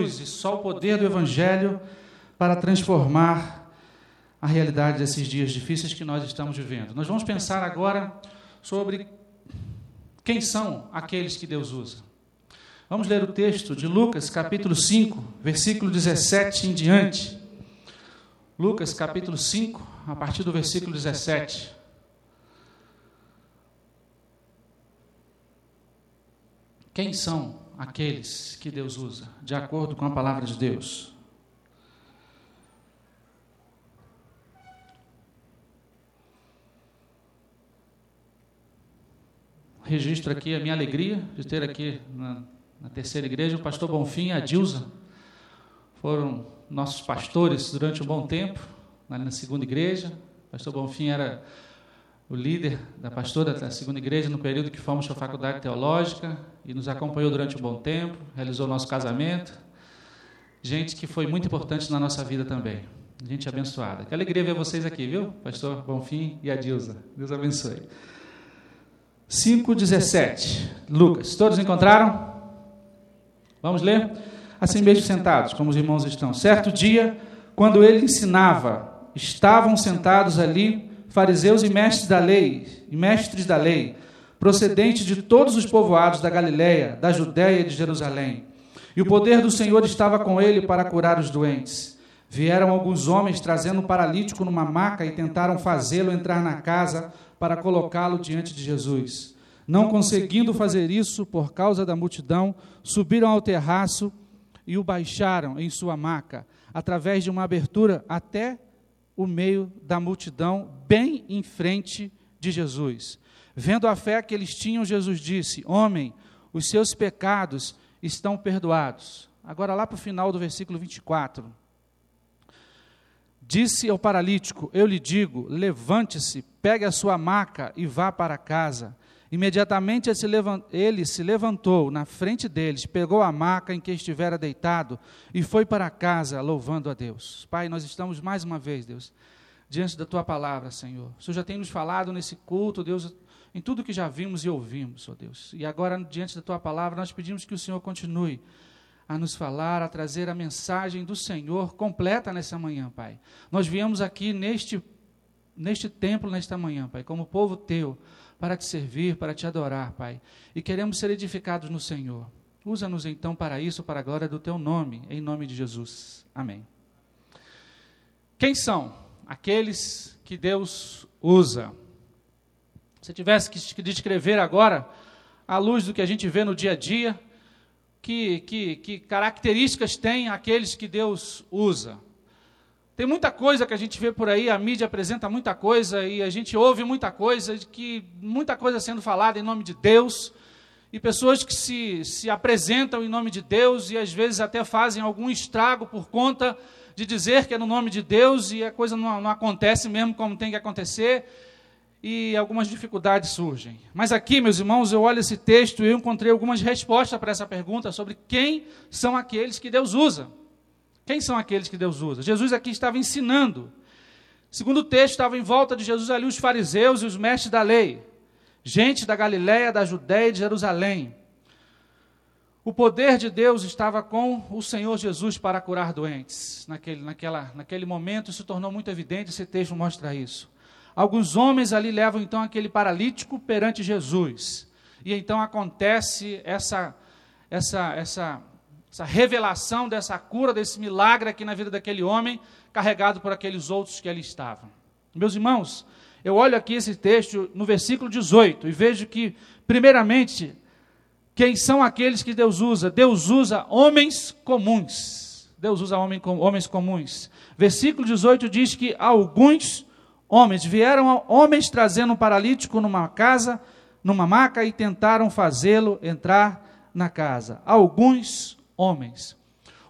e só o poder do Evangelho para transformar a realidade desses dias difíceis que nós estamos vivendo. Nós vamos pensar agora sobre quem são aqueles que Deus usa. Vamos ler o texto de Lucas, capítulo 5, versículo 17 em diante. Lucas, capítulo 5, a partir do versículo 17. Quem são aqueles que Deus usa, de acordo com a palavra de Deus. Registro aqui a minha alegria de ter aqui na, na terceira igreja o pastor Bonfim e a Dilza. Foram nossos pastores durante um bom tempo, na segunda igreja. O pastor Bonfim era o líder da pastora da segunda igreja no período que fomos para a faculdade teológica e nos acompanhou durante um bom tempo, realizou nosso casamento. Gente que foi muito importante na nossa vida também. Gente abençoada. Que alegria ver vocês aqui, viu? Pastor Bonfim e a. Deus abençoe. 5,17. Lucas. Todos encontraram? Vamos ler? Assim mesmo sentados, como os irmãos estão. Certo dia, quando ele ensinava, estavam sentados ali fariseus e mestres da lei, e mestres da lei, procedentes de todos os povoados da Galiléia, da Judéia e de Jerusalém. E o poder do Senhor estava com ele para curar os doentes. Vieram alguns homens trazendo um paralítico numa maca e tentaram fazê-lo entrar na casa para colocá-lo diante de Jesus. Não conseguindo fazer isso por causa da multidão, subiram ao terraço e o baixaram em sua maca, através de uma abertura até o meio da multidão, bem em frente de Jesus. Vendo a fé que eles tinham, Jesus disse: Homem, os seus pecados estão perdoados. Agora, lá para o final do versículo 24. Disse ao paralítico: Eu lhe digo, levante-se, pegue a sua maca e vá para casa. Imediatamente ele se levantou na frente deles, pegou a maca em que estivera deitado e foi para casa, louvando a Deus. Pai, nós estamos mais uma vez, Deus, diante da tua palavra, Senhor. O Senhor já tem nos falado nesse culto, Deus, em tudo que já vimos e ouvimos, ó Deus. E agora, diante da tua palavra, nós pedimos que o Senhor continue a nos falar, a trazer a mensagem do Senhor completa nessa manhã, Pai. Nós viemos aqui neste, neste templo, nesta manhã, Pai, como povo teu para te servir, para te adorar, Pai. E queremos ser edificados no Senhor. Usa-nos então para isso, para a glória do teu nome, em nome de Jesus. Amém. Quem são aqueles que Deus usa? Se tivesse que descrever agora, à luz do que a gente vê no dia a dia, que, que, que características têm aqueles que Deus usa? Tem muita coisa que a gente vê por aí, a mídia apresenta muita coisa e a gente ouve muita coisa, que muita coisa sendo falada em nome de Deus, e pessoas que se, se apresentam em nome de Deus e às vezes até fazem algum estrago por conta de dizer que é no nome de Deus e a coisa não, não acontece mesmo como tem que acontecer e algumas dificuldades surgem. Mas aqui, meus irmãos, eu olho esse texto e eu encontrei algumas respostas para essa pergunta sobre quem são aqueles que Deus usa. Quem são aqueles que Deus usa? Jesus aqui estava ensinando. Segundo o texto, estavam em volta de Jesus ali os fariseus e os mestres da lei, gente da Galiléia, da Judéia e de Jerusalém. O poder de Deus estava com o Senhor Jesus para curar doentes. Naquele, naquela, naquele momento se tornou muito evidente, esse texto mostra isso. Alguns homens ali levam então aquele paralítico perante Jesus. E então acontece essa, essa, essa essa revelação dessa cura, desse milagre aqui na vida daquele homem, carregado por aqueles outros que ali estavam. Meus irmãos, eu olho aqui esse texto no versículo 18 e vejo que, primeiramente, quem são aqueles que Deus usa? Deus usa homens comuns. Deus usa homem, homens comuns. Versículo 18 diz que alguns homens vieram homens trazendo um paralítico numa casa, numa maca e tentaram fazê-lo entrar na casa. Alguns homens.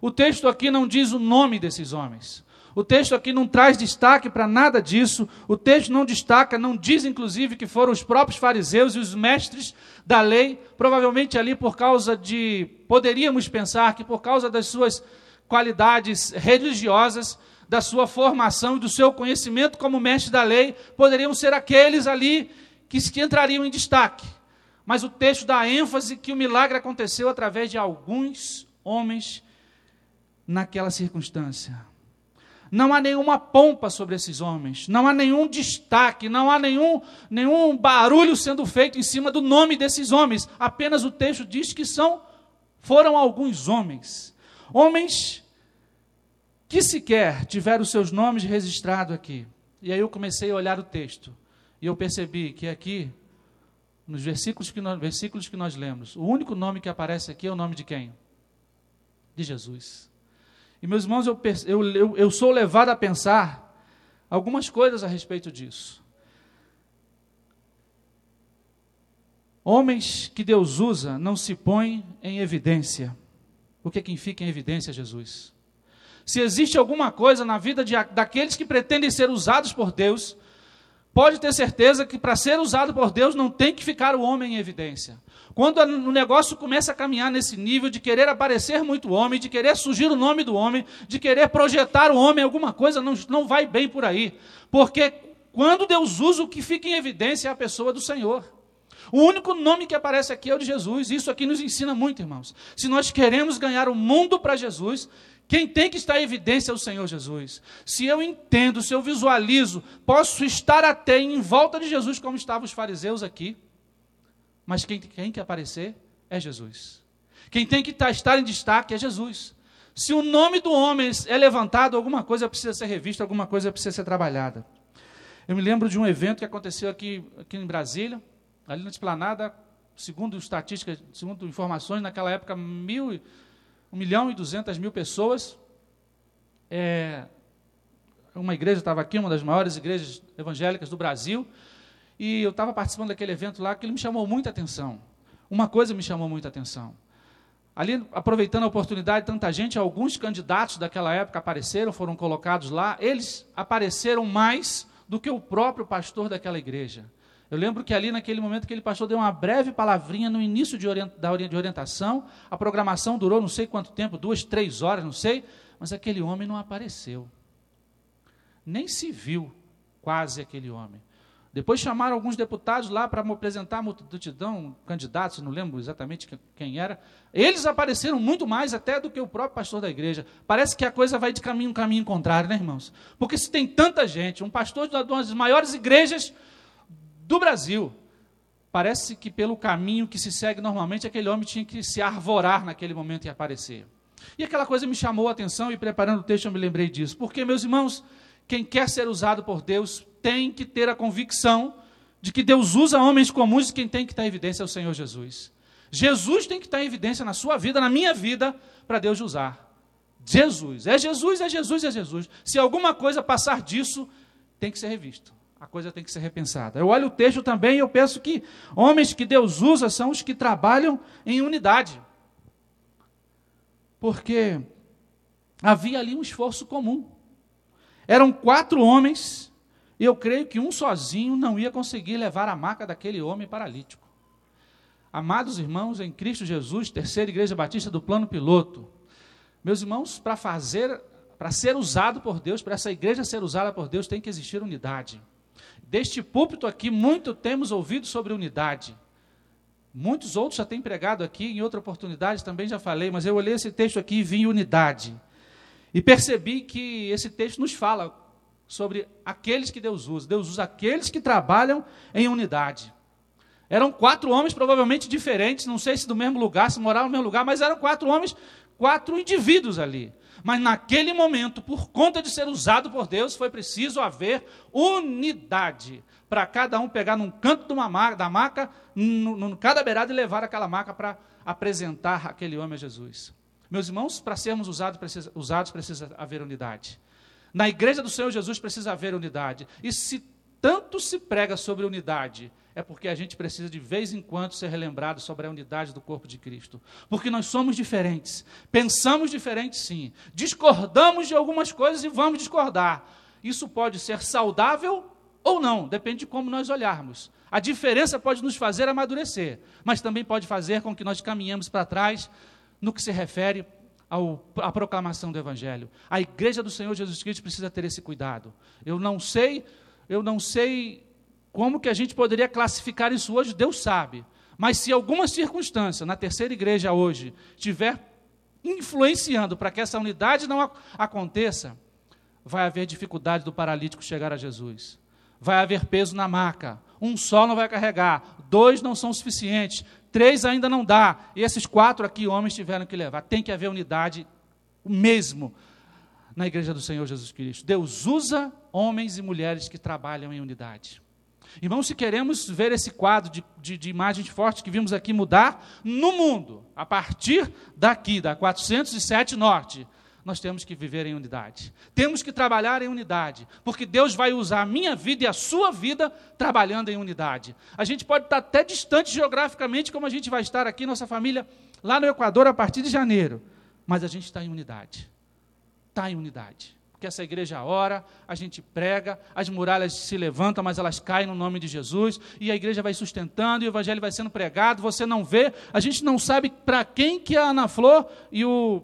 O texto aqui não diz o nome desses homens. O texto aqui não traz destaque para nada disso. O texto não destaca, não diz inclusive que foram os próprios fariseus e os mestres da lei, provavelmente ali por causa de, poderíamos pensar que por causa das suas qualidades religiosas, da sua formação e do seu conhecimento como mestre da lei, poderiam ser aqueles ali que, entrariam em destaque. Mas o texto dá ênfase que o milagre aconteceu através de alguns homens naquela circunstância. Não há nenhuma pompa sobre esses homens, não há nenhum destaque, não há nenhum, nenhum barulho sendo feito em cima do nome desses homens. Apenas o texto diz que são foram alguns homens. Homens que sequer tiveram seus nomes registrados aqui. E aí eu comecei a olhar o texto. E eu percebi que aqui, nos versículos que nós, versículos que nós lemos, o único nome que aparece aqui é o nome de quem? De Jesus. E meus irmãos, eu, eu, eu, eu sou levado a pensar algumas coisas a respeito disso. Homens que Deus usa não se põem em evidência. Porque quem fica em evidência é Jesus. Se existe alguma coisa na vida de, daqueles que pretendem ser usados por Deus, pode ter certeza que para ser usado por Deus não tem que ficar o homem em evidência. Quando o negócio começa a caminhar nesse nível de querer aparecer muito homem, de querer surgir o nome do homem, de querer projetar o homem alguma coisa, não, não vai bem por aí. Porque quando Deus usa, o que fica em evidência é a pessoa do Senhor. O único nome que aparece aqui é o de Jesus. Isso aqui nos ensina muito, irmãos. Se nós queremos ganhar o mundo para Jesus, quem tem que estar em evidência é o Senhor Jesus. Se eu entendo, se eu visualizo, posso estar até em volta de Jesus, como estavam os fariseus aqui. Mas quem tem que aparecer é Jesus. Quem tem que estar em destaque é Jesus. Se o nome do homem é levantado, alguma coisa precisa ser revista, alguma coisa precisa ser trabalhada. Eu me lembro de um evento que aconteceu aqui, aqui em Brasília, ali na esplanada, segundo estatísticas, segundo informações, naquela época, mil, 1 milhão e 200 mil pessoas. É, uma igreja estava aqui, uma das maiores igrejas evangélicas do Brasil, e eu estava participando daquele evento lá, que me chamou muita atenção. Uma coisa me chamou muita atenção. Ali, aproveitando a oportunidade, tanta gente, alguns candidatos daquela época apareceram, foram colocados lá. Eles apareceram mais do que o próprio pastor daquela igreja. Eu lembro que ali, naquele momento, aquele pastor deu uma breve palavrinha no início de, orient, de orientação. A programação durou não sei quanto tempo, duas, três horas, não sei. Mas aquele homem não apareceu. Nem se viu quase aquele homem. Depois chamaram alguns deputados lá para apresentar a multidão, candidatos, não lembro exatamente quem era. Eles apareceram muito mais até do que o próprio pastor da igreja. Parece que a coisa vai de caminho, caminho contrário, né, irmãos? Porque se tem tanta gente, um pastor de uma das maiores igrejas do Brasil, parece que pelo caminho que se segue normalmente, aquele homem tinha que se arvorar naquele momento e aparecer. E aquela coisa me chamou a atenção e preparando o texto eu me lembrei disso. Porque, meus irmãos, quem quer ser usado por Deus tem que ter a convicção de que Deus usa homens comuns e quem tem que estar em evidência é o Senhor Jesus. Jesus tem que estar em evidência na sua vida, na minha vida, para Deus usar. Jesus. É Jesus, é Jesus, é Jesus. Se alguma coisa passar disso, tem que ser revisto a coisa tem que ser repensada. Eu olho o texto também e eu penso que homens que Deus usa são os que trabalham em unidade. Porque havia ali um esforço comum. Eram quatro homens, e eu creio que um sozinho não ia conseguir levar a maca daquele homem paralítico. Amados irmãos, em Cristo Jesus, terceira igreja batista do plano piloto. Meus irmãos, para fazer, para ser usado por Deus, para essa igreja ser usada por Deus, tem que existir unidade. Deste púlpito aqui, muito temos ouvido sobre unidade. Muitos outros já têm pregado aqui, em outra oportunidade também já falei, mas eu olhei esse texto aqui e vi unidade. E percebi que esse texto nos fala sobre aqueles que Deus usa. Deus usa aqueles que trabalham em unidade. Eram quatro homens provavelmente diferentes, não sei se do mesmo lugar, se moravam no mesmo lugar, mas eram quatro homens, quatro indivíduos ali. Mas naquele momento, por conta de ser usado por Deus, foi preciso haver unidade. Para cada um pegar num canto maca, da maca, no, cada beirada e levar aquela maca para apresentar aquele homem a Jesus. Meus irmãos, para sermos usados precisa, usados, precisa haver unidade. Na igreja do Senhor Jesus precisa haver unidade. E se tanto se prega sobre unidade, é porque a gente precisa de vez em quando ser relembrado sobre a unidade do corpo de Cristo. Porque nós somos diferentes, pensamos diferentes sim, discordamos de algumas coisas e vamos discordar. Isso pode ser saudável ou não, depende de como nós olharmos. A diferença pode nos fazer amadurecer, mas também pode fazer com que nós caminhemos para trás no que se refere à proclamação do Evangelho. A igreja do Senhor Jesus Cristo precisa ter esse cuidado. Eu não sei, eu não sei como que a gente poderia classificar isso hoje? Deus sabe. Mas se alguma circunstância na terceira igreja hoje tiver influenciando para que essa unidade não aconteça, vai haver dificuldade do paralítico chegar a Jesus. Vai haver peso na maca. Um só não vai carregar, dois não são suficientes, três ainda não dá. E esses quatro aqui, homens, tiveram que levar. Tem que haver unidade mesmo na igreja do Senhor Jesus Cristo. Deus usa homens e mulheres que trabalham em unidade. Irmãos, se queremos ver esse quadro de, de, de imagens fortes que vimos aqui mudar no mundo, a partir daqui, da 407 Norte, nós temos que viver em unidade. Temos que trabalhar em unidade, porque Deus vai usar a minha vida e a sua vida trabalhando em unidade. A gente pode estar até distante geograficamente, como a gente vai estar aqui, nossa família, lá no Equador, a partir de janeiro, mas a gente está em unidade. Está em unidade porque essa igreja ora, a gente prega, as muralhas se levantam, mas elas caem no nome de Jesus, e a igreja vai sustentando, e o evangelho vai sendo pregado, você não vê, a gente não sabe para quem que a Ana Flor e o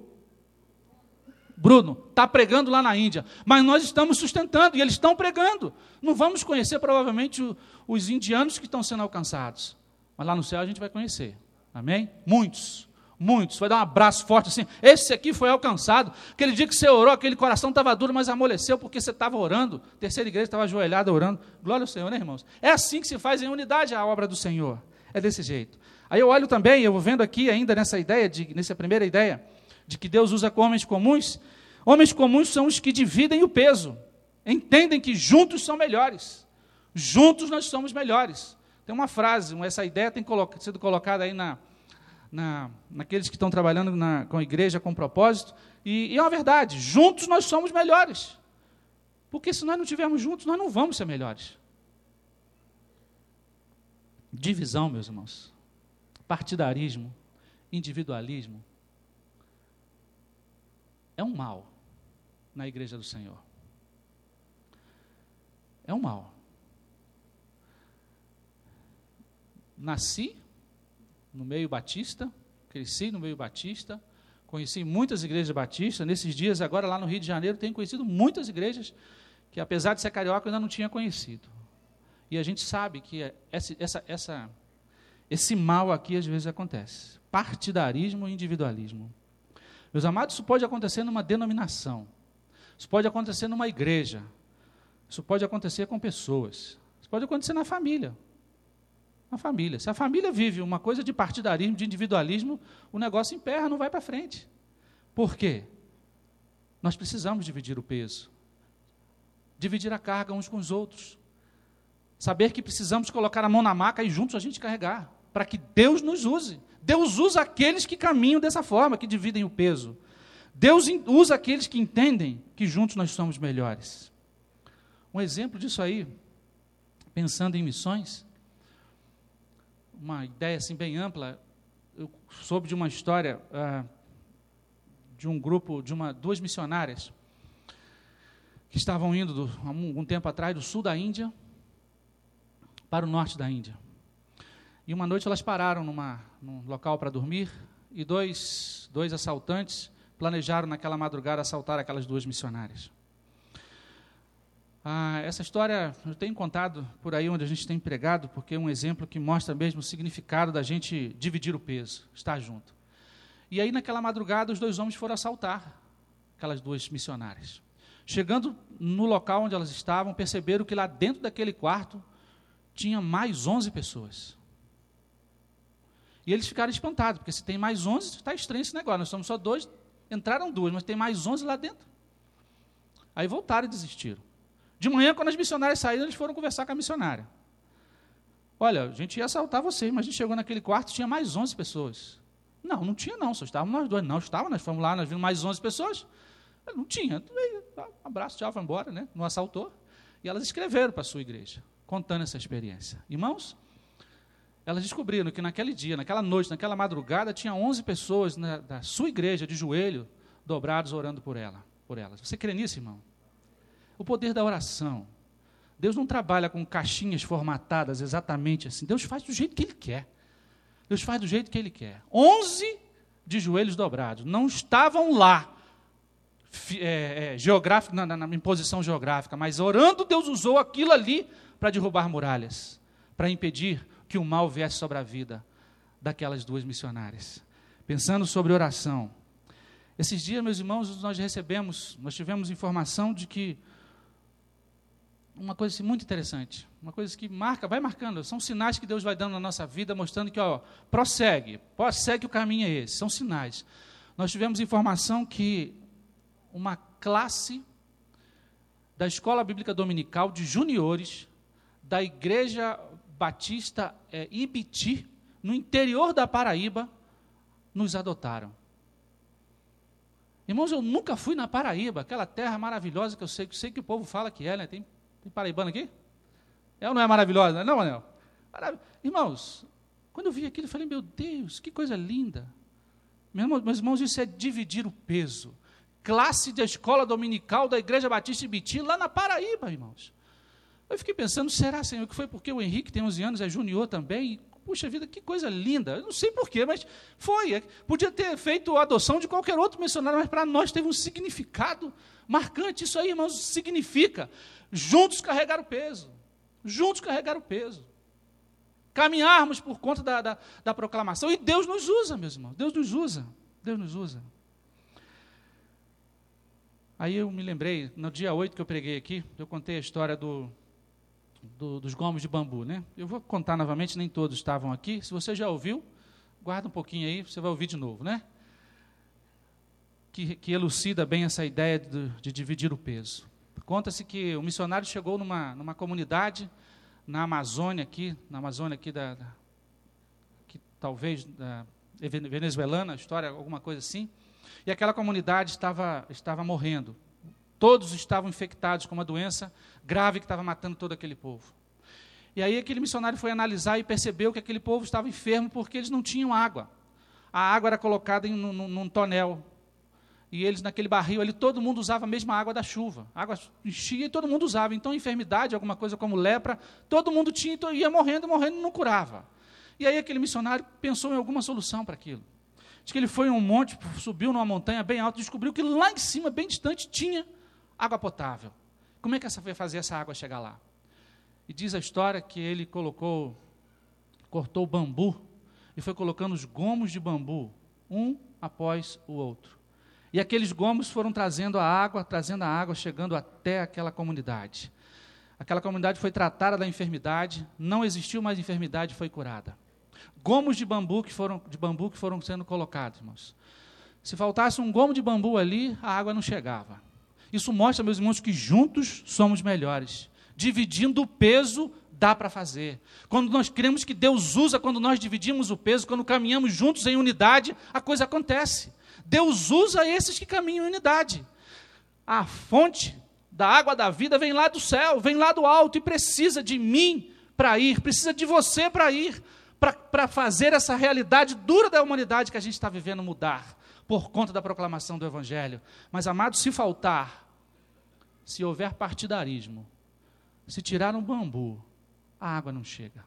Bruno está pregando lá na Índia, mas nós estamos sustentando, e eles estão pregando. Não vamos conhecer provavelmente o, os indianos que estão sendo alcançados, mas lá no céu a gente vai conhecer, amém? Muitos muitos, vai dar um abraço forte assim. Esse aqui foi alcançado. Aquele dia que você orou, aquele coração estava duro, mas amoleceu porque você estava orando. Terceira igreja estava ajoelhada orando. Glória ao Senhor, né, irmãos? É assim que se faz em unidade a obra do Senhor. É desse jeito. Aí eu olho também, eu vou vendo aqui ainda nessa ideia, de, nessa primeira ideia, de que Deus usa homens comuns. Homens comuns são os que dividem o peso. Entendem que juntos são melhores. Juntos nós somos melhores. Tem uma frase, essa ideia tem sido colocada aí na, na, naqueles que estão trabalhando na, com a igreja com propósito. E, e é uma verdade, juntos nós somos melhores. Porque se nós não estivermos juntos, nós não vamos ser melhores. Divisão, meus irmãos. Partidarismo, individualismo. É um mal na igreja do Senhor. É um mal. Nasci no meio batista, cresci no meio batista, conheci muitas igrejas batistas. Nesses dias, agora lá no Rio de Janeiro, tenho conhecido muitas igrejas que, apesar de ser carioca, eu ainda não tinha conhecido. E a gente sabe que essa, essa, essa, esse mal aqui às vezes acontece. Partidarismo e individualismo. Meus amados, isso pode acontecer numa denominação. Isso pode acontecer numa igreja. Isso pode acontecer com pessoas. Isso pode acontecer na família. Uma família. Se a família vive uma coisa de partidarismo, de individualismo, o negócio emperra, não vai para frente. Por quê? Nós precisamos dividir o peso, dividir a carga uns com os outros. Saber que precisamos colocar a mão na maca e juntos a gente carregar, para que Deus nos use. Deus usa aqueles que caminham dessa forma, que dividem o peso. Deus usa aqueles que entendem que juntos nós somos melhores. Um exemplo disso aí, pensando em missões, uma ideia assim bem ampla, eu soube de uma história uh, de um grupo, de uma, duas missionárias que estavam indo do, há algum tempo atrás do sul da Índia para o norte da Índia. E uma noite elas pararam numa, num local para dormir e dois, dois assaltantes planejaram naquela madrugada assaltar aquelas duas missionárias. Ah, essa história eu tenho contado por aí onde a gente tem pregado, porque é um exemplo que mostra mesmo o significado da gente dividir o peso, estar junto. E aí, naquela madrugada, os dois homens foram assaltar aquelas duas missionárias. Chegando no local onde elas estavam, perceberam que lá dentro daquele quarto tinha mais 11 pessoas. E eles ficaram espantados, porque se tem mais 11, está estranho esse negócio. Nós somos só dois, entraram duas, mas tem mais 11 lá dentro. Aí voltaram e desistiram. De manhã, quando as missionárias saíram, eles foram conversar com a missionária. Olha, a gente ia assaltar vocês, mas a gente chegou naquele quarto tinha mais 11 pessoas. Não, não tinha não, só estávamos nós dois. Não, estava, nós fomos lá, nós vimos mais 11 pessoas. Não tinha. Um abraço, tchau, foi embora, né? Não assaltou. E elas escreveram para a sua igreja, contando essa experiência. Irmãos, elas descobriram que naquele dia, naquela noite, naquela madrugada, tinha 11 pessoas na, da sua igreja, de joelho, dobrados, orando por ela, por elas. Você crê nisso, irmão? O poder da oração. Deus não trabalha com caixinhas formatadas exatamente assim. Deus faz do jeito que Ele quer. Deus faz do jeito que Ele quer. Onze de joelhos dobrados. Não estavam lá, é, é, geográfico, na, na, na, posição geográfica, mas orando, Deus usou aquilo ali para derrubar muralhas, para impedir que o mal viesse sobre a vida daquelas duas missionárias. Pensando sobre oração, Esses dias, meus irmãos, nós recebemos, nós tivemos informação de que uma coisa assim, muito interessante, uma coisa que marca, vai marcando, são sinais que Deus vai dando na nossa vida, mostrando que, ó, prossegue, prossegue o caminho é esse, são sinais. Nós tivemos informação que uma classe da Escola Bíblica Dominical de juniores da Igreja Batista é, Ibiti, no interior da Paraíba, nos adotaram. Irmãos, eu nunca fui na Paraíba, aquela terra maravilhosa que eu sei, sei que o povo fala que é, né? Tem tem paraibano aqui? É ou não é maravilhosa? Não, Manel? Marav... Irmãos, quando eu vi aquilo, eu falei, meu Deus, que coisa linda. Meus irmãos, isso é dividir o peso. Classe da escola dominical da Igreja Batista Ibiti, lá na Paraíba, irmãos. Eu fiquei pensando, será, Senhor, que foi porque o Henrique tem 11 anos, é junior também? Puxa vida, que coisa linda. Eu não sei porquê, mas foi. É, podia ter feito a adoção de qualquer outro missionário, mas para nós teve um significado marcante. Isso aí, irmãos, significa juntos carregar o peso. Juntos carregar o peso. Caminharmos por conta da, da, da proclamação. E Deus nos usa, meus irmãos. Deus nos usa. Deus nos usa. Aí eu me lembrei, no dia 8 que eu preguei aqui, eu contei a história do, do, dos gomos de bambu, né? Eu vou contar novamente, nem todos estavam aqui. Se você já ouviu, guarda um pouquinho aí, você vai ouvir de novo, né? Que, que elucida bem essa ideia de, de dividir o peso. Conta-se que o missionário chegou numa, numa comunidade na Amazônia aqui, na Amazônia aqui da, da que talvez da venezuelana, história alguma coisa assim, e aquela comunidade estava estava morrendo. Todos estavam infectados com uma doença grave que estava matando todo aquele povo. E aí aquele missionário foi analisar e percebeu que aquele povo estava enfermo porque eles não tinham água. A água era colocada em, num, num tonel e eles naquele barril ali, todo mundo usava a mesma água da chuva. A água enchia e todo mundo usava. Então, enfermidade, alguma coisa como lepra, todo mundo tinha, então ia morrendo, morrendo e não curava. E aí aquele missionário pensou em alguma solução para aquilo. Diz que ele foi em um monte, subiu numa montanha bem alta, descobriu que lá em cima, bem distante, tinha água potável. Como é que essa foi fazer essa água chegar lá? E diz a história que ele colocou, cortou bambu e foi colocando os gomos de bambu, um após o outro. E aqueles gomos foram trazendo a água, trazendo a água, chegando até aquela comunidade. Aquela comunidade foi tratada da enfermidade, não existiu mais enfermidade, foi curada. Gomos de bambu que foram, de bambu que foram sendo colocados, irmãos. Se faltasse um gomo de bambu ali, a água não chegava. Isso mostra, meus irmãos, que juntos somos melhores. Dividindo o peso, dá para fazer. Quando nós cremos que Deus usa, quando nós dividimos o peso, quando caminhamos juntos em unidade, a coisa acontece. Deus usa esses que caminham em unidade. A fonte da água da vida vem lá do céu, vem lá do alto e precisa de mim para ir, precisa de você para ir, para fazer essa realidade dura da humanidade que a gente está vivendo mudar, por conta da proclamação do Evangelho. Mas, amado, se faltar, se houver partidarismo, se tirar um bambu, a água não chega.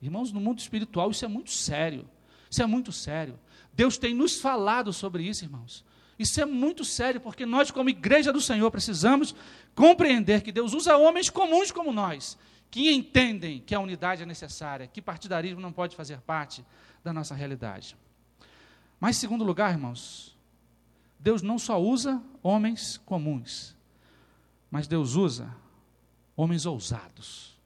Irmãos, no mundo espiritual isso é muito sério. Isso é muito sério. Deus tem nos falado sobre isso, irmãos. Isso é muito sério, porque nós, como igreja do Senhor, precisamos compreender que Deus usa homens comuns como nós, que entendem que a unidade é necessária, que partidarismo não pode fazer parte da nossa realidade. Mas, segundo lugar, irmãos, Deus não só usa homens comuns, mas Deus usa homens ousados.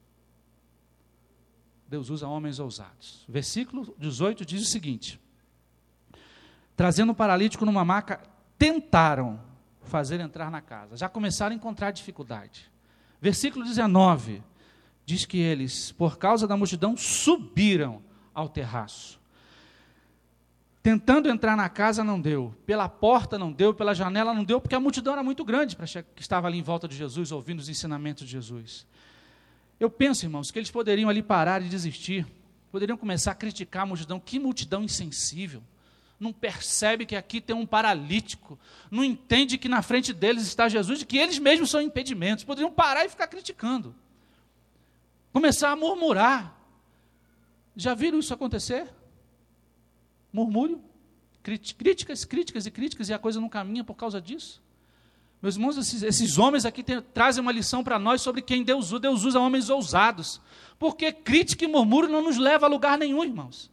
Deus usa homens ousados. Versículo 18 diz o seguinte: trazendo o paralítico numa maca, tentaram fazer entrar na casa. Já começaram a encontrar dificuldade. Versículo 19 diz que eles, por causa da multidão, subiram ao terraço. Tentando entrar na casa não deu, pela porta não deu, pela janela não deu, porque a multidão era muito grande para que estava ali em volta de Jesus, ouvindo os ensinamentos de Jesus. Eu penso, irmãos, que eles poderiam ali parar e desistir, poderiam começar a criticar a multidão, que multidão insensível não percebe que aqui tem um paralítico, não entende que na frente deles está Jesus e que eles mesmos são impedimentos. Poderiam parar e ficar criticando. Começar a murmurar. Já viram isso acontecer? Murmúrio, críticas, críticas e críticas, e a coisa não caminha por causa disso. Meus irmãos, esses, esses homens aqui tem, trazem uma lição para nós sobre quem Deus usa. Deus usa homens ousados. Porque crítica e murmúrio não nos leva a lugar nenhum, irmãos.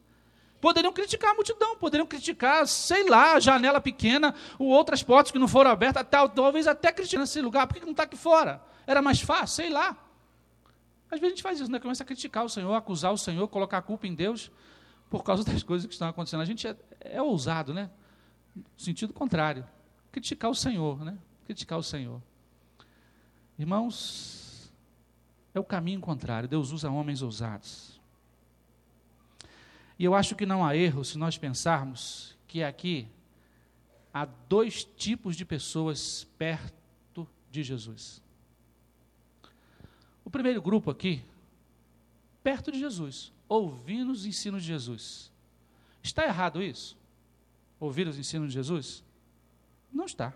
Poderiam criticar a multidão, poderiam criticar, sei lá, a janela pequena, ou outras portas que não foram abertas, até, talvez até criticar nesse lugar, por que não está aqui fora? Era mais fácil, sei lá. Às vezes a gente faz isso, né? começa a criticar o Senhor, acusar o Senhor, colocar a culpa em Deus por causa das coisas que estão acontecendo. A gente é, é ousado, né? No sentido contrário. Criticar o Senhor, né? Criticar o Senhor. Irmãos, é o caminho contrário. Deus usa homens ousados. E eu acho que não há erro se nós pensarmos que aqui há dois tipos de pessoas perto de Jesus. O primeiro grupo aqui, perto de Jesus, ouvindo os ensinos de Jesus. Está errado isso? Ouvir os ensinos de Jesus? Não está.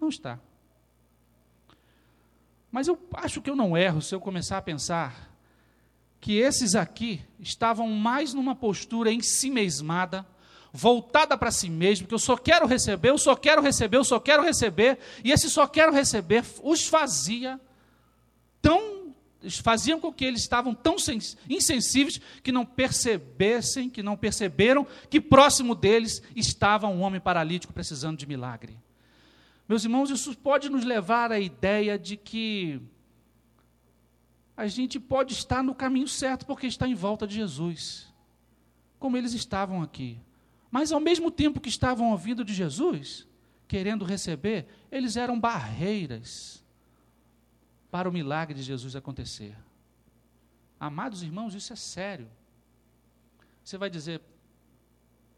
Não está. Mas eu acho que eu não erro se eu começar a pensar que esses aqui estavam mais numa postura em si mesmada, voltada para si mesmo, que eu só quero receber, eu só quero receber, eu só quero receber, e esse só quero receber os fazia tão faziam com que eles estavam tão insensíveis que não percebessem, que não perceberam que próximo deles estava um homem paralítico precisando de milagre. Meus irmãos, isso pode nos levar à ideia de que a gente pode estar no caminho certo porque está em volta de Jesus, como eles estavam aqui. Mas ao mesmo tempo que estavam ouvindo de Jesus, querendo receber, eles eram barreiras para o milagre de Jesus acontecer. Amados irmãos, isso é sério. Você vai dizer,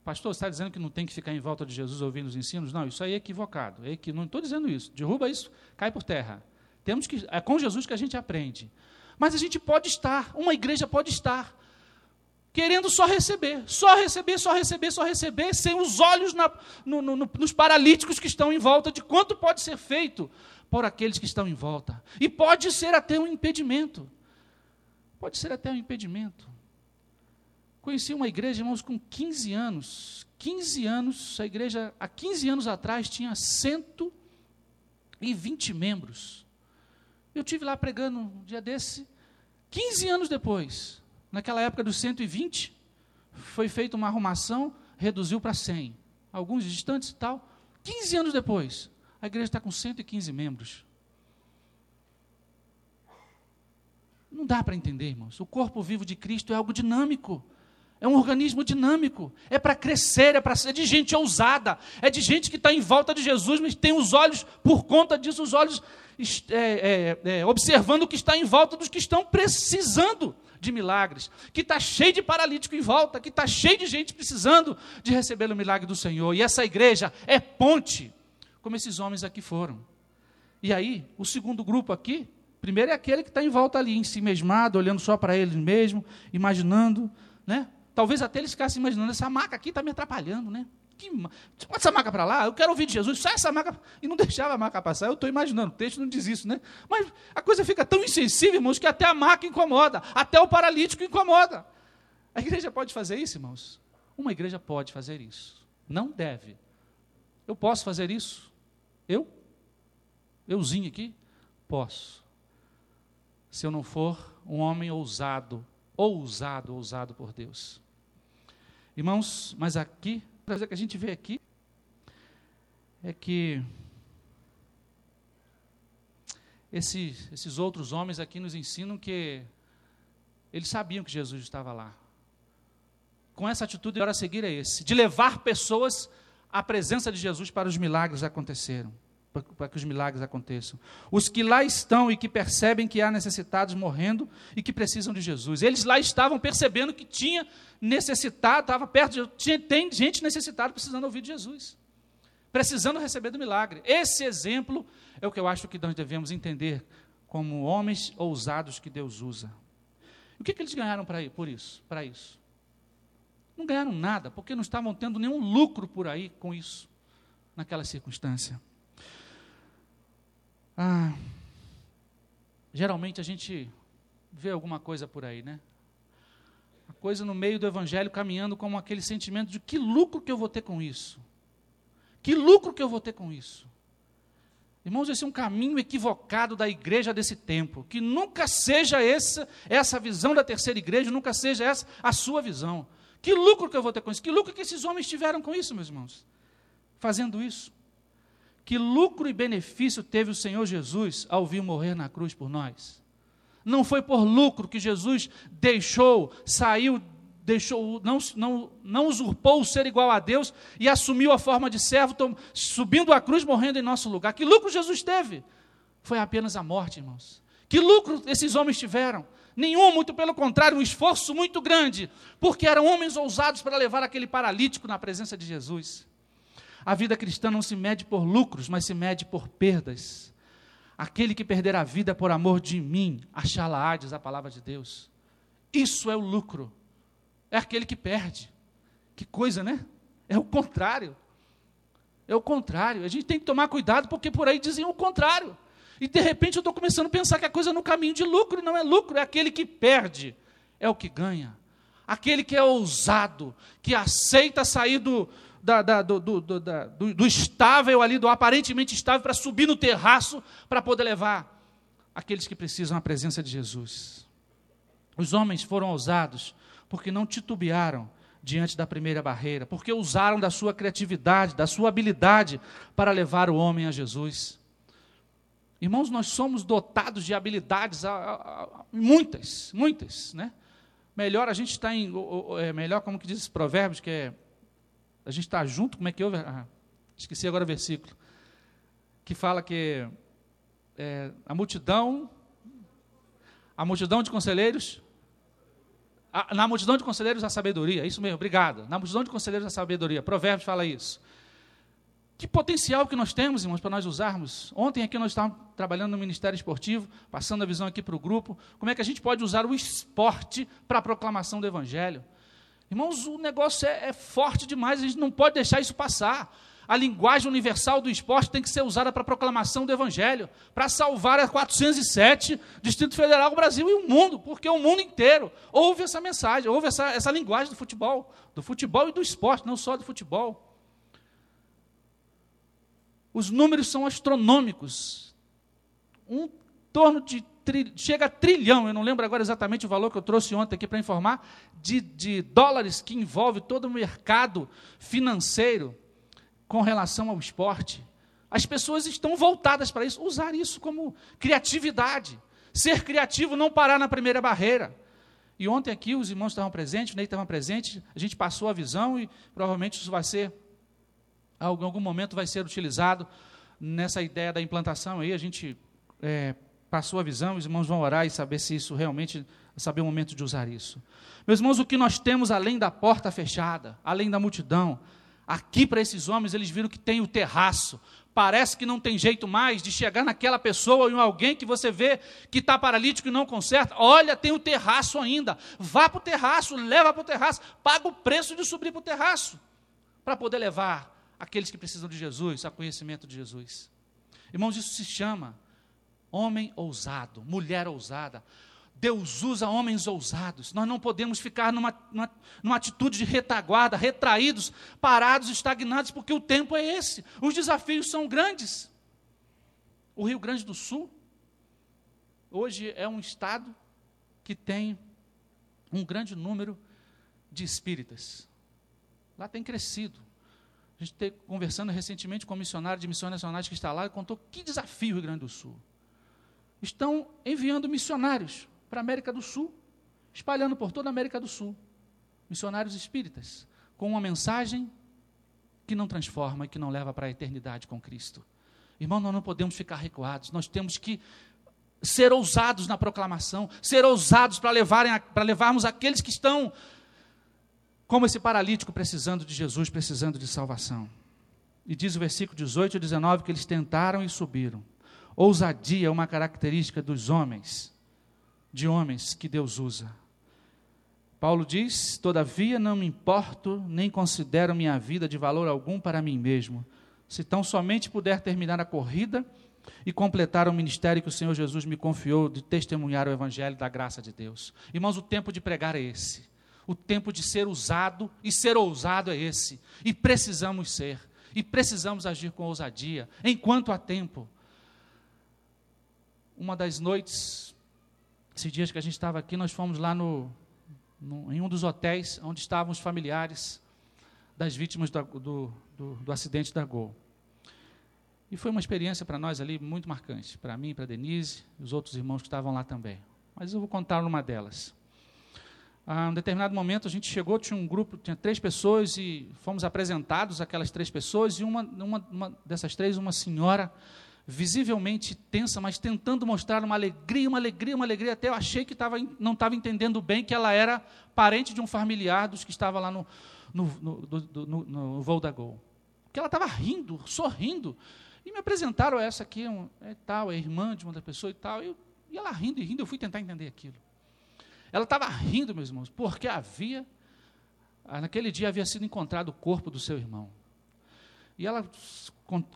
pastor, você está dizendo que não tem que ficar em volta de Jesus ouvindo os ensinos? Não, isso aí é equivocado. É equi... Não estou dizendo isso. Derruba isso, cai por terra. Temos que, é com Jesus que a gente aprende. Mas a gente pode estar, uma igreja pode estar, querendo só receber, só receber, só receber, só receber, sem os olhos na, no, no, nos paralíticos que estão em volta, de quanto pode ser feito por aqueles que estão em volta. E pode ser até um impedimento. Pode ser até um impedimento. Conheci uma igreja, irmãos, com 15 anos. 15 anos, a igreja, há 15 anos atrás, tinha 120 membros. Eu tive lá pregando um dia desse, 15 anos depois, naquela época dos 120, foi feita uma arrumação, reduziu para 100. Alguns distantes e tal. 15 anos depois, a igreja está com 115 membros. Não dá para entender, irmãos. O corpo vivo de Cristo é algo dinâmico. É um organismo dinâmico. É para crescer, é para ser de gente ousada. É de gente que está em volta de Jesus, mas tem os olhos, por conta disso, os olhos é, é, é, observando o que está em volta dos que estão precisando de milagres, que está cheio de paralítico em volta, que está cheio de gente precisando de receber o milagre do Senhor. E essa igreja é ponte, como esses homens aqui foram. E aí, o segundo grupo aqui, primeiro é aquele que está em volta ali, em si mesmado, olhando só para ele mesmo, imaginando, né? Talvez até eles ficassem imaginando, essa maca aqui está me atrapalhando, né? Que, bota essa maca para lá, eu quero ouvir de Jesus, sai essa maca. E não deixava a maca passar. Eu estou imaginando, o texto não diz isso, né? Mas a coisa fica tão insensível, irmãos, que até a maca incomoda, até o paralítico incomoda. A igreja pode fazer isso, irmãos? Uma igreja pode fazer isso. Não deve. Eu posso fazer isso? Eu? Euzinho aqui? Posso. Se eu não for um homem ousado, ousado, ousado por Deus. Irmãos, mas aqui, o que a gente vê aqui é que esses, esses outros homens aqui nos ensinam que eles sabiam que Jesus estava lá. Com essa atitude, agora a seguir é esse: de levar pessoas à presença de Jesus para os milagres acontecerem para que os milagres aconteçam. Os que lá estão e que percebem que há necessitados morrendo e que precisam de Jesus. Eles lá estavam percebendo que tinha necessitado, estava perto de tinha, tem gente necessitada precisando ouvir de Jesus. Precisando receber do milagre. Esse exemplo é o que eu acho que nós devemos entender como homens ousados que Deus usa. O que, que eles ganharam para por isso? Para isso? Não ganharam nada, porque não estavam tendo nenhum lucro por aí com isso, naquela circunstância. Ah, geralmente a gente vê alguma coisa por aí, né? A coisa no meio do evangelho caminhando como aquele sentimento de que lucro que eu vou ter com isso? Que lucro que eu vou ter com isso? Irmãos, esse é um caminho equivocado da igreja desse tempo. Que nunca seja essa, essa visão da terceira igreja, nunca seja essa a sua visão. Que lucro que eu vou ter com isso? Que lucro que esses homens tiveram com isso, meus irmãos? Fazendo isso. Que lucro e benefício teve o Senhor Jesus ao vir morrer na cruz por nós? Não foi por lucro que Jesus deixou, saiu, deixou, não, não, não usurpou o ser igual a Deus e assumiu a forma de servo, subindo a cruz, morrendo em nosso lugar. Que lucro Jesus teve? Foi apenas a morte, irmãos. Que lucro esses homens tiveram? Nenhum, muito pelo contrário, um esforço muito grande, porque eram homens ousados para levar aquele paralítico na presença de Jesus. A vida cristã não se mede por lucros, mas se mede por perdas. Aquele que perder a vida por amor de mim, achá-la-á, diz a palavra de Deus. Isso é o lucro. É aquele que perde. Que coisa, né? É o contrário. É o contrário. A gente tem que tomar cuidado porque por aí dizem o contrário. E de repente eu estou começando a pensar que a coisa é no caminho de lucro, não é lucro, é aquele que perde, é o que ganha. Aquele que é ousado, que aceita sair do, da, da, do, do, do, do estável ali, do aparentemente estável, para subir no terraço, para poder levar aqueles que precisam a presença de Jesus. Os homens foram ousados porque não titubearam diante da primeira barreira, porque usaram da sua criatividade, da sua habilidade para levar o homem a Jesus. Irmãos, nós somos dotados de habilidades, muitas, muitas, né? Melhor a gente está em, é melhor como que diz os provérbios, que é a gente está junto, como é que eu. Ah, esqueci agora o versículo. Que fala que é, a multidão, a multidão de conselheiros, a, na multidão de conselheiros a sabedoria, é isso mesmo, obrigado. Na multidão de conselheiros a sabedoria, Provérbios fala isso. Que potencial que nós temos, irmãos, para nós usarmos. Ontem aqui nós estávamos trabalhando no Ministério Esportivo, passando a visão aqui para o grupo, como é que a gente pode usar o esporte para a proclamação do Evangelho. Irmãos, o negócio é, é, forte demais, a gente não pode deixar isso passar. A linguagem universal do esporte tem que ser usada para a proclamação do Evangelho, para salvar a 407, Distrito Federal, o Brasil e o mundo, porque o mundo inteiro ouve essa mensagem, ouve essa, essa linguagem do futebol, do futebol e do esporte, não só do futebol. Os números são astronômicos. Um torno de chega a trilhão, eu não lembro agora exatamente o valor que eu trouxe ontem aqui para informar, de, de dólares que envolve todo o mercado financeiro com relação ao esporte. As pessoas estão voltadas para isso, usar isso como criatividade. Ser criativo, não parar na primeira barreira. E ontem aqui os irmãos estavam presentes, o Ney estava presente, a gente passou a visão e provavelmente isso vai ser, em algum momento vai ser utilizado nessa ideia da implantação aí, a gente é, passou a visão, os irmãos vão orar e saber se isso realmente, saber o momento de usar isso. Meus irmãos, o que nós temos além da porta fechada, além da multidão, aqui para esses homens, eles viram que tem o terraço. Parece que não tem jeito mais de chegar naquela pessoa ou em alguém que você vê que está paralítico e não conserta. Olha, tem o terraço ainda. Vá para o terraço, leva para o terraço, paga o preço de subir para o terraço, para poder levar aqueles que precisam de Jesus a conhecimento de Jesus. Irmãos, isso se chama homem ousado, mulher ousada. Deus usa homens ousados. Nós não podemos ficar numa, numa, numa, atitude de retaguarda, retraídos, parados, estagnados, porque o tempo é esse. Os desafios são grandes. O Rio Grande do Sul, hoje é um estado que tem um grande número de espíritas. Lá tem crescido. A gente tem conversando recentemente com um missionário de missões nacionais que está lá e contou que desafio o Rio Grande do Sul estão enviando missionários para a América do Sul, espalhando por toda a América do Sul. Missionários espíritas, com uma mensagem que não transforma e que não leva para a eternidade com Cristo. Irmão, nós não podemos ficar recuados, nós temos que ser ousados na proclamação, ser ousados para para levarmos aqueles que estão como esse paralítico precisando de Jesus, precisando de salvação. E diz o versículo 18 e 19 que eles tentaram e subiram Ousadia é uma característica dos homens, de homens que Deus usa. Paulo diz: Todavia não me importo, nem considero minha vida de valor algum para mim mesmo, se tão somente puder terminar a corrida e completar o ministério que o Senhor Jesus me confiou de testemunhar o Evangelho da graça de Deus. Irmãos, o tempo de pregar é esse. O tempo de ser usado e ser ousado é esse. E precisamos ser. E precisamos agir com ousadia, enquanto há tempo uma das noites, esses dias que a gente estava aqui, nós fomos lá no, no, em um dos hotéis onde estavam os familiares das vítimas do, do, do, acidente da Gol. E foi uma experiência para nós ali muito marcante, para mim, para Denise e os outros irmãos que estavam lá também. Mas eu vou contar uma delas. A um determinado momento a gente chegou, tinha um grupo, tinha três pessoas e fomos apresentados aquelas três pessoas e uma, uma, uma dessas três, uma senhora visivelmente tensa, mas tentando mostrar uma alegria, uma alegria, uma alegria. Até eu achei que tava, não estava entendendo bem que ela era parente de um familiar dos que estava lá no, no, no, no, no voo da Gol. Porque ela estava rindo, sorrindo. E me apresentaram essa aqui, um, é tal, é irmã de uma das pessoas e tal. E ela rindo e rindo, eu fui tentar entender aquilo. Ela estava rindo, meus irmãos, porque havia, naquele dia havia sido encontrado o corpo do seu irmão. E ela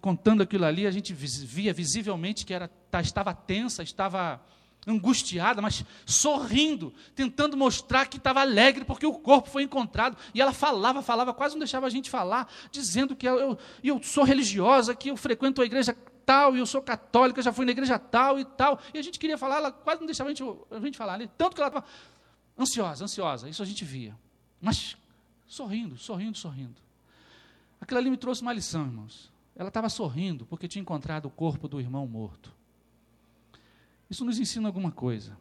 contando aquilo ali, a gente via visivelmente que era, tá, estava tensa, estava angustiada, mas sorrindo, tentando mostrar que estava alegre porque o corpo foi encontrado. E ela falava, falava, quase não deixava a gente falar, dizendo que eu, eu, eu sou religiosa, que eu frequento a igreja tal, e eu sou católica, já fui na igreja tal e tal. E a gente queria falar, ela quase não deixava a gente, a gente falar, né? tanto que ela estava ansiosa, ansiosa, isso a gente via. Mas sorrindo, sorrindo, sorrindo. Aquilo ali me trouxe uma lição, irmãos. Ela estava sorrindo porque tinha encontrado o corpo do irmão morto. Isso nos ensina alguma coisa.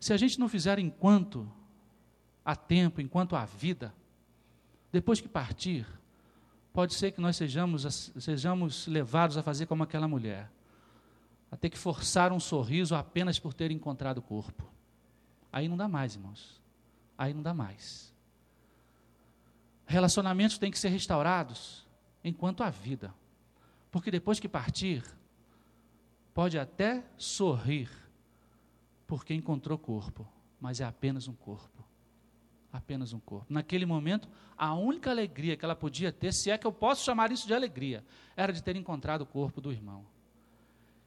Se a gente não fizer enquanto há tempo, enquanto há vida, depois que partir, pode ser que nós sejamos, sejamos levados a fazer como aquela mulher, a ter que forçar um sorriso apenas por ter encontrado o corpo. Aí não dá mais, irmãos. Aí não dá mais. Relacionamentos têm que ser restaurados enquanto há vida. Porque depois que partir, pode até sorrir, porque encontrou corpo, mas é apenas um corpo. Apenas um corpo. Naquele momento, a única alegria que ela podia ter, se é que eu posso chamar isso de alegria, era de ter encontrado o corpo do irmão.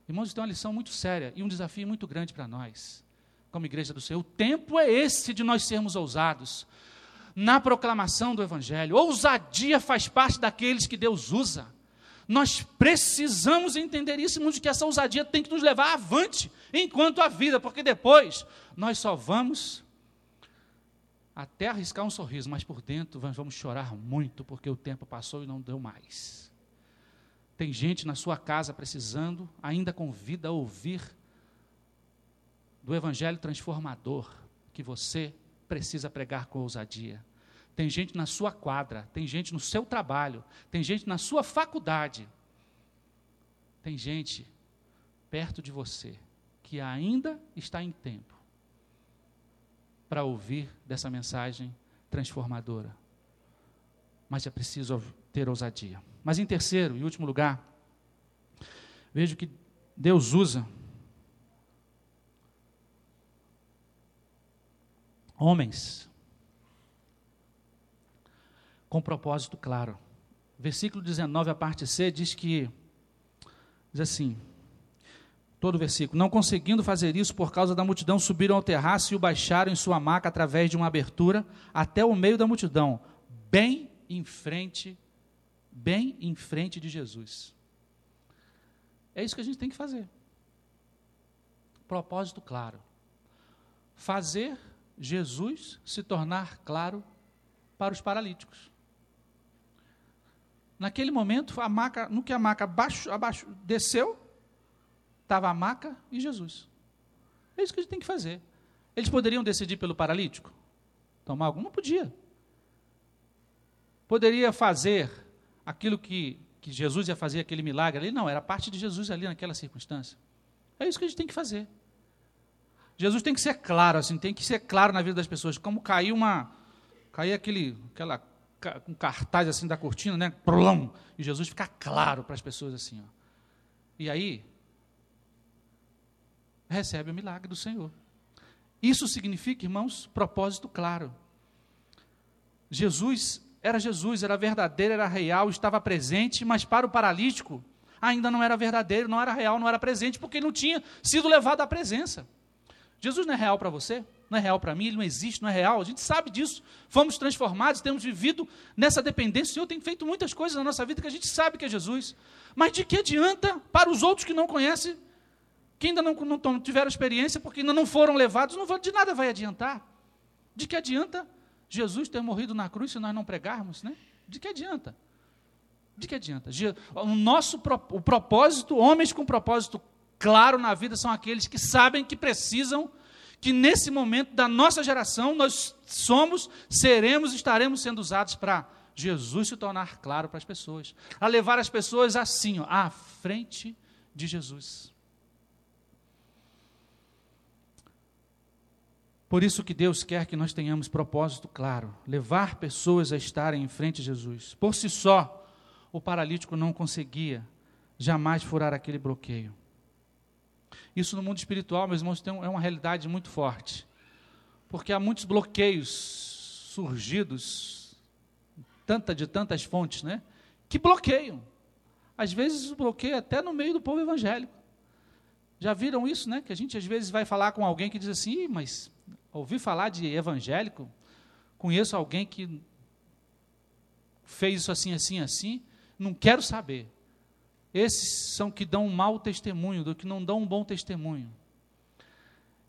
Irmãos, isso é uma lição muito séria e um desafio muito grande para nós, como igreja do Senhor. O tempo é esse de nós sermos ousados, na proclamação do Evangelho. Ousadia faz parte daqueles que Deus usa. Nós precisamos entender isso, de que essa ousadia tem que nos levar avante enquanto a vida, porque depois nós só vamos até arriscar um sorriso, mas por dentro vamos chorar muito, porque o tempo passou e não deu mais. Tem gente na sua casa precisando, ainda com vida, ouvir do Evangelho transformador que você precisa pregar com ousadia. Tem gente na sua quadra, tem gente no seu trabalho, tem gente na sua faculdade. Tem gente perto de você que ainda está em tempo para ouvir dessa mensagem transformadora. Mas é preciso ter ousadia. Mas em terceiro e último lugar, vejo que Deus usa homens com propósito claro. Versículo 19, a parte C, diz que, diz assim, todo o versículo, não conseguindo fazer isso por causa da multidão, subiram ao terraço e o baixaram em sua maca através de uma abertura até o meio da multidão, bem em frente, bem em frente de Jesus. É isso que a gente tem que fazer. Propósito claro. Fazer Jesus se tornar claro para os paralíticos. Naquele momento, a maca, no que a maca abaixo, abaixo desceu, estava a maca e Jesus. É isso que a gente tem que fazer. Eles poderiam decidir pelo paralítico? Tomar algum? Não podia. Poderia fazer aquilo que, que Jesus ia fazer, aquele milagre ali? Não, era parte de Jesus ali naquela circunstância. É isso que a gente tem que fazer. Jesus tem que ser claro, assim, tem que ser claro na vida das pessoas. Como caiu uma. Caiu aquele, aquela com cartaz assim da cortina, né? Prolão, e Jesus fica claro para as pessoas assim. Ó. E aí, recebe o milagre do Senhor. Isso significa, irmãos, propósito claro. Jesus era Jesus, era verdadeiro, era real, estava presente, mas para o paralítico ainda não era verdadeiro, não era real, não era presente, porque ele não tinha sido levado à presença. Jesus não é real para você? Não é real para mim? Ele não existe, não é real? A gente sabe disso. Fomos transformados, temos vivido nessa dependência. O Senhor tem feito muitas coisas na nossa vida que a gente sabe que é Jesus. Mas de que adianta para os outros que não conhecem que ainda não, não tiveram experiência, porque ainda não foram levados, não de nada vai adiantar. De que adianta Jesus ter morrido na cruz se nós não pregarmos, né? De que adianta? De que adianta? O nosso o propósito, homens com propósito claro na vida são aqueles que sabem que precisam, que nesse momento da nossa geração nós somos, seremos, estaremos sendo usados para Jesus se tornar claro para as pessoas, a levar as pessoas assim, ó, à frente de Jesus. Por isso que Deus quer que nós tenhamos propósito claro, levar pessoas a estarem em frente de Jesus. Por si só, o paralítico não conseguia jamais furar aquele bloqueio. Isso no mundo espiritual, meus irmãos, tem, é uma realidade muito forte. Porque há muitos bloqueios surgidos tanta, de tantas fontes, né? Que bloqueiam. Às vezes o bloqueio é até no meio do povo evangélico. Já viram isso, né? Que a gente às vezes vai falar com alguém que diz assim, mas ouvi falar de evangélico, conheço alguém que fez isso assim, assim, assim, não quero saber. Esses são que dão um mau testemunho, do que não dão um bom testemunho.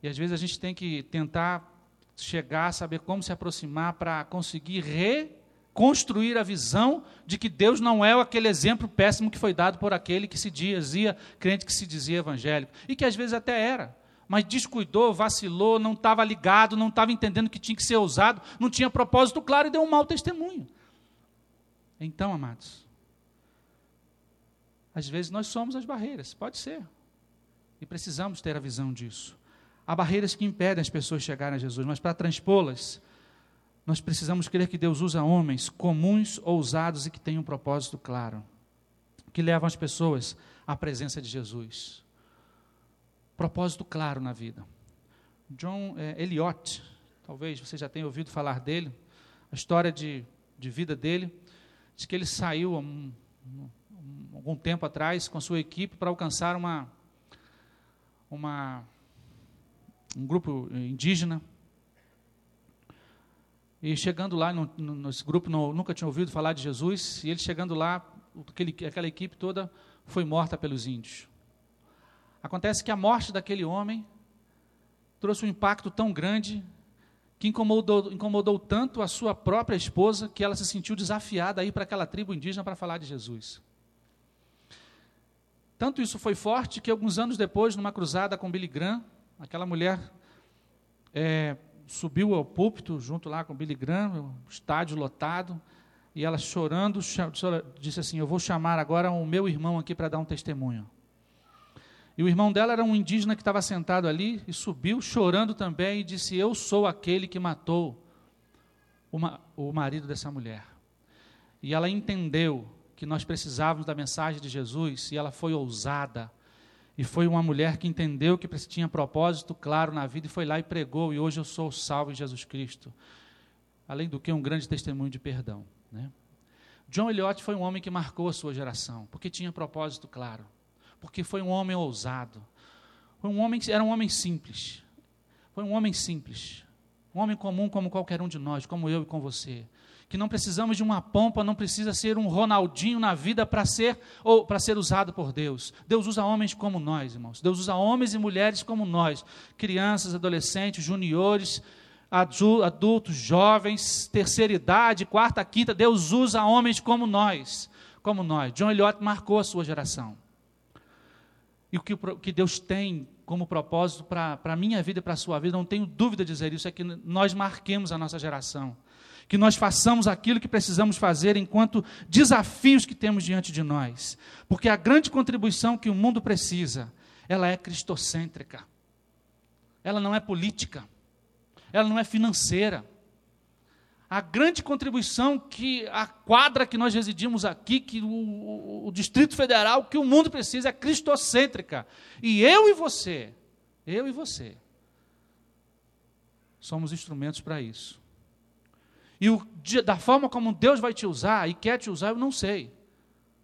E às vezes a gente tem que tentar chegar, saber como se aproximar para conseguir reconstruir a visão de que Deus não é aquele exemplo péssimo que foi dado por aquele que se dizia crente que se dizia evangélico e que às vezes até era, mas descuidou, vacilou, não estava ligado, não estava entendendo que tinha que ser usado, não tinha propósito claro e deu um mau testemunho. Então, amados, às vezes nós somos as barreiras, pode ser. E precisamos ter a visão disso. Há barreiras que impedem as pessoas chegarem a Jesus, mas para transpô-las, nós precisamos crer que Deus usa homens comuns, ousados e que têm um propósito claro, que levam as pessoas à presença de Jesus. Propósito claro na vida. John é, Eliot, talvez você já tenha ouvido falar dele, a história de, de vida dele, diz que ele saiu um, algum tempo atrás com a sua equipe para alcançar uma, uma, um grupo indígena. E chegando lá, no, nesse grupo não, nunca tinha ouvido falar de Jesus, e ele chegando lá, aquele, aquela equipe toda foi morta pelos índios. Acontece que a morte daquele homem trouxe um impacto tão grande que incomodou, incomodou tanto a sua própria esposa que ela se sentiu desafiada a ir para aquela tribo indígena para falar de Jesus. Tanto isso foi forte que alguns anos depois, numa cruzada com Billy Graham, aquela mulher é, subiu ao púlpito junto lá com Billy Graham, estádio lotado, e ela chorando disse assim: Eu vou chamar agora o meu irmão aqui para dar um testemunho. E o irmão dela era um indígena que estava sentado ali e subiu chorando também e disse: Eu sou aquele que matou o marido dessa mulher. E ela entendeu que nós precisávamos da mensagem de Jesus e ela foi ousada. E foi uma mulher que entendeu que tinha propósito claro na vida e foi lá e pregou. E hoje eu sou salvo em Jesus Cristo. Além do que, um grande testemunho de perdão. Né? John Eliot foi um homem que marcou a sua geração, porque tinha propósito claro. Porque foi um homem ousado. Foi um homem, era um homem simples. Foi um homem simples. Um homem comum como qualquer um de nós, como eu e com você que não precisamos de uma pompa, não precisa ser um Ronaldinho na vida para ser ou para ser usado por Deus. Deus usa homens como nós, irmãos. Deus usa homens e mulheres como nós, crianças, adolescentes, juniores, adultos, jovens, terceira idade, quarta, quinta. Deus usa homens como nós, como nós. John Eliot marcou a sua geração. E o que, que Deus tem como propósito para a minha vida e para a sua vida, não tenho dúvida de dizer isso, é que nós marquemos a nossa geração que nós façamos aquilo que precisamos fazer enquanto desafios que temos diante de nós. Porque a grande contribuição que o mundo precisa, ela é cristocêntrica. Ela não é política. Ela não é financeira. A grande contribuição que a quadra que nós residimos aqui, que o, o, Distrito Federal, que o mundo precisa é cristocêntrica. E eu e você, eu e você, somos instrumentos para isso. E o, da forma como Deus vai te usar e quer te usar, eu não sei.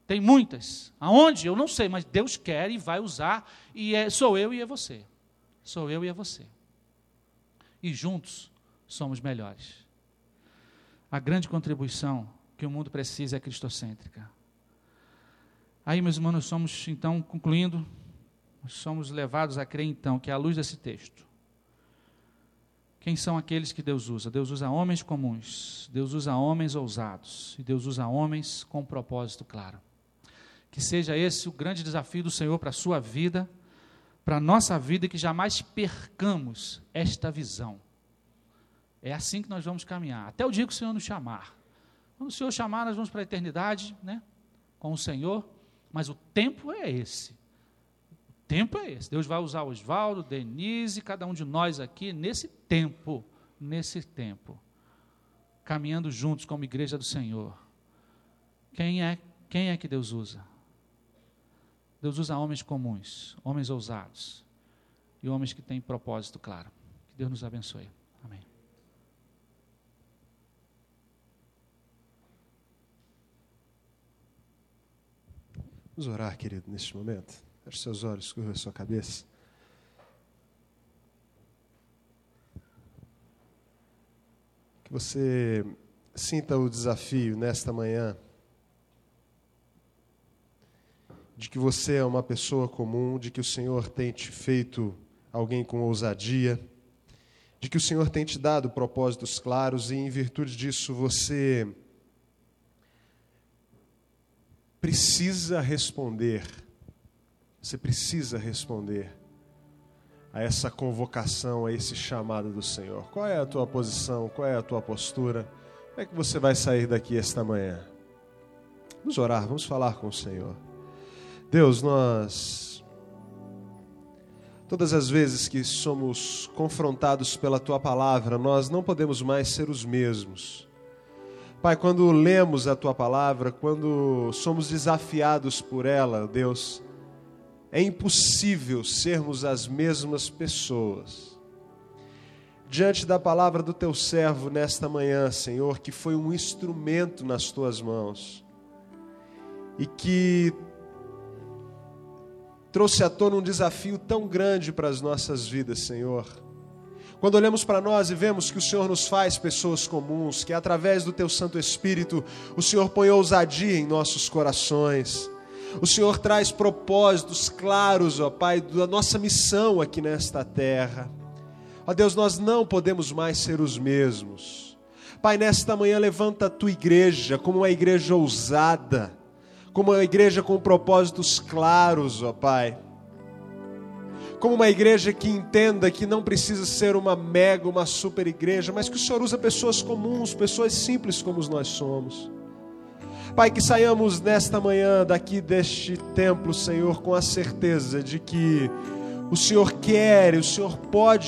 Tem muitas. Aonde? Eu não sei, mas Deus quer e vai usar. E é, sou eu e é você. Sou eu e é você. E juntos somos melhores. A grande contribuição que o mundo precisa é cristocêntrica. Aí, meus irmãos, nós somos, então, concluindo, somos levados a crer então que, à luz desse texto, quem são aqueles que Deus usa? Deus usa homens comuns, Deus usa homens ousados, e Deus usa homens com um propósito claro. Que seja esse o grande desafio do Senhor para a sua vida, para a nossa vida, que jamais percamos esta visão. É assim que nós vamos caminhar, até o dia que o Senhor nos chamar. Quando o Senhor chamar, nós vamos para a eternidade, né? Com o Senhor, mas o tempo é esse tempo é esse. Deus vai usar Oswaldo, Denise, cada um de nós aqui nesse tempo, nesse tempo, caminhando juntos como igreja do Senhor. Quem é, quem é que Deus usa? Deus usa homens comuns, homens ousados e homens que têm propósito claro. Que Deus nos abençoe. Amém. Vamos orar, querido, neste momento. Feche seus olhos, curva sua cabeça. Que você sinta o desafio nesta manhã de que você é uma pessoa comum, de que o Senhor tem te feito alguém com ousadia, de que o Senhor tem te dado propósitos claros e, em virtude disso, você precisa responder você precisa responder a essa convocação, a esse chamado do Senhor. Qual é a tua posição? Qual é a tua postura? Como é que você vai sair daqui esta manhã? Vamos orar, vamos falar com o Senhor. Deus, nós. Todas as vezes que somos confrontados pela tua palavra, nós não podemos mais ser os mesmos. Pai, quando lemos a tua palavra, quando somos desafiados por ela, Deus, é impossível sermos as mesmas pessoas. Diante da palavra do teu servo nesta manhã, Senhor, que foi um instrumento nas tuas mãos e que trouxe à tona um desafio tão grande para as nossas vidas, Senhor. Quando olhamos para nós e vemos que o Senhor nos faz pessoas comuns, que através do Teu Santo Espírito o Senhor põe ousadia em nossos corações, o Senhor traz propósitos claros, ó Pai, da nossa missão aqui nesta terra. Ó Deus, nós não podemos mais ser os mesmos. Pai, nesta manhã levanta a tua igreja como uma igreja ousada, como uma igreja com propósitos claros, ó Pai. Como uma igreja que entenda que não precisa ser uma mega, uma super igreja, mas que o Senhor usa pessoas comuns, pessoas simples como nós somos. Pai, que saiamos nesta manhã daqui deste templo, Senhor, com a certeza de que o Senhor quer o Senhor pode